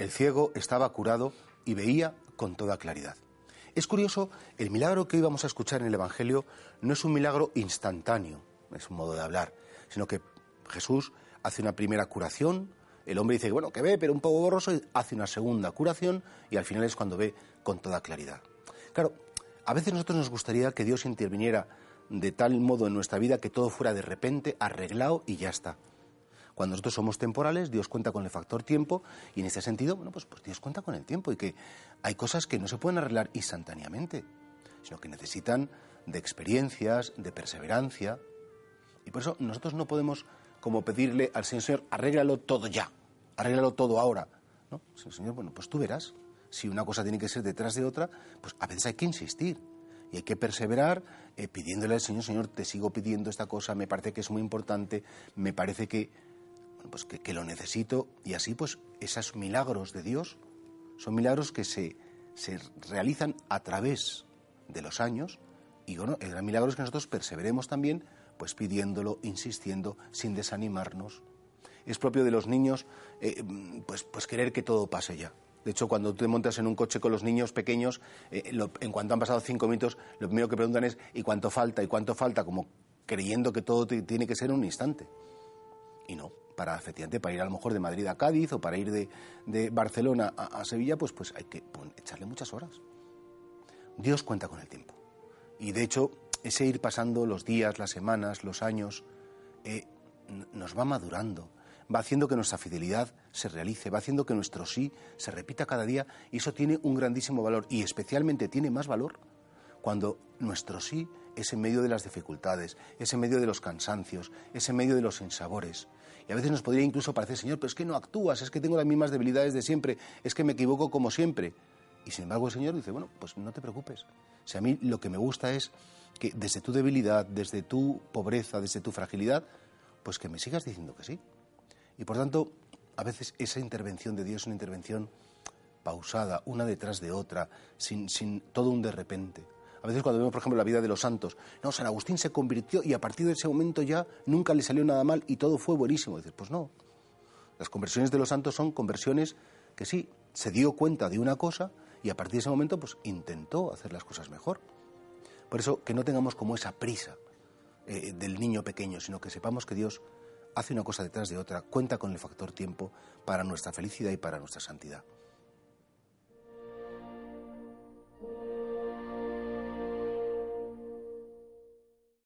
El ciego estaba curado y veía con toda claridad. Es curioso, el milagro que hoy vamos a escuchar en el Evangelio no es un milagro instantáneo, es un modo de hablar, sino que Jesús hace una primera curación, el hombre dice, bueno, que ve, pero un poco borroso, y hace una segunda curación y al final es cuando ve con toda claridad. Claro, a veces nosotros nos gustaría que Dios interviniera de tal modo en nuestra vida que todo fuera de repente arreglado y ya está. Cuando nosotros somos temporales, Dios cuenta con el factor tiempo y en ese sentido, bueno, pues, pues Dios cuenta con el tiempo y que hay cosas que no se pueden arreglar instantáneamente, sino que necesitan de experiencias, de perseverancia. Y por eso nosotros no podemos como pedirle al Señor, Señor, arréglalo todo ya, arréglalo todo ahora. ¿No? Señor, bueno, pues tú verás. Si una cosa tiene que ser detrás de otra, pues a veces hay que insistir y hay que perseverar eh, pidiéndole al Señor, Señor, te sigo pidiendo esta cosa, me parece que es muy importante, me parece que, pues que, lo necesito y así pues esos milagros de Dios son milagros que se, se realizan a través de los años y bueno, el gran milagro es que nosotros perseveremos también pues pidiéndolo, insistiendo, sin desanimarnos. Es propio de los niños eh, pues, pues querer que todo pase ya. De hecho, cuando tú te montas en un coche con los niños pequeños, eh, en cuanto han pasado cinco minutos, lo primero que preguntan es ¿y cuánto falta? ¿y cuánto falta? Como creyendo que todo tiene que ser un instante. Y no, para efectivamente, para ir a lo mejor de Madrid a Cádiz o para ir de, Barcelona a, Sevilla, pues, pues hay que echarle muchas horas. Dios cuenta con el tiempo. Y de hecho, ese ir pasando los días, las semanas, los años, eh, nos va madurando, va haciendo que nuestra fidelidad se realice, va haciendo que nuestro sí se repita cada día y eso tiene un grandísimo valor y especialmente tiene más valor cuando nuestro sí es en medio de las dificultades, es en medio de los cansancios, es en medio de los insabores. Y a veces nos podría incluso parecer, Señor, pero es que no actúas, es que tengo las mismas debilidades de siempre, es que me equivoco como siempre. Y sin embargo el Señor dice, bueno, pues no te preocupes. Si a mí lo que me gusta es que desde tu debilidad, desde tu pobreza, desde tu fragilidad, pues que me sigas diciendo que sí. Y por tanto, a veces esa intervención de Dios es una intervención pausada, una detrás de otra, sin, sin todo un de repente. A veces cuando vemos, por ejemplo, la vida de los santos, no, San Agustín se convirtió y a partir de ese momento ya nunca le salió nada mal y todo fue buenísimo. Dices, pues no. Las conversiones de los santos son conversiones que sí, se dio cuenta de una cosa y a partir de ese momento pues intentó hacer las cosas mejor. Por eso que no tengamos como esa prisa eh, del niño pequeño, sino que sepamos que Dios hace una cosa detrás de otra, cuenta con el factor tiempo para nuestra felicidad y para nuestra santidad.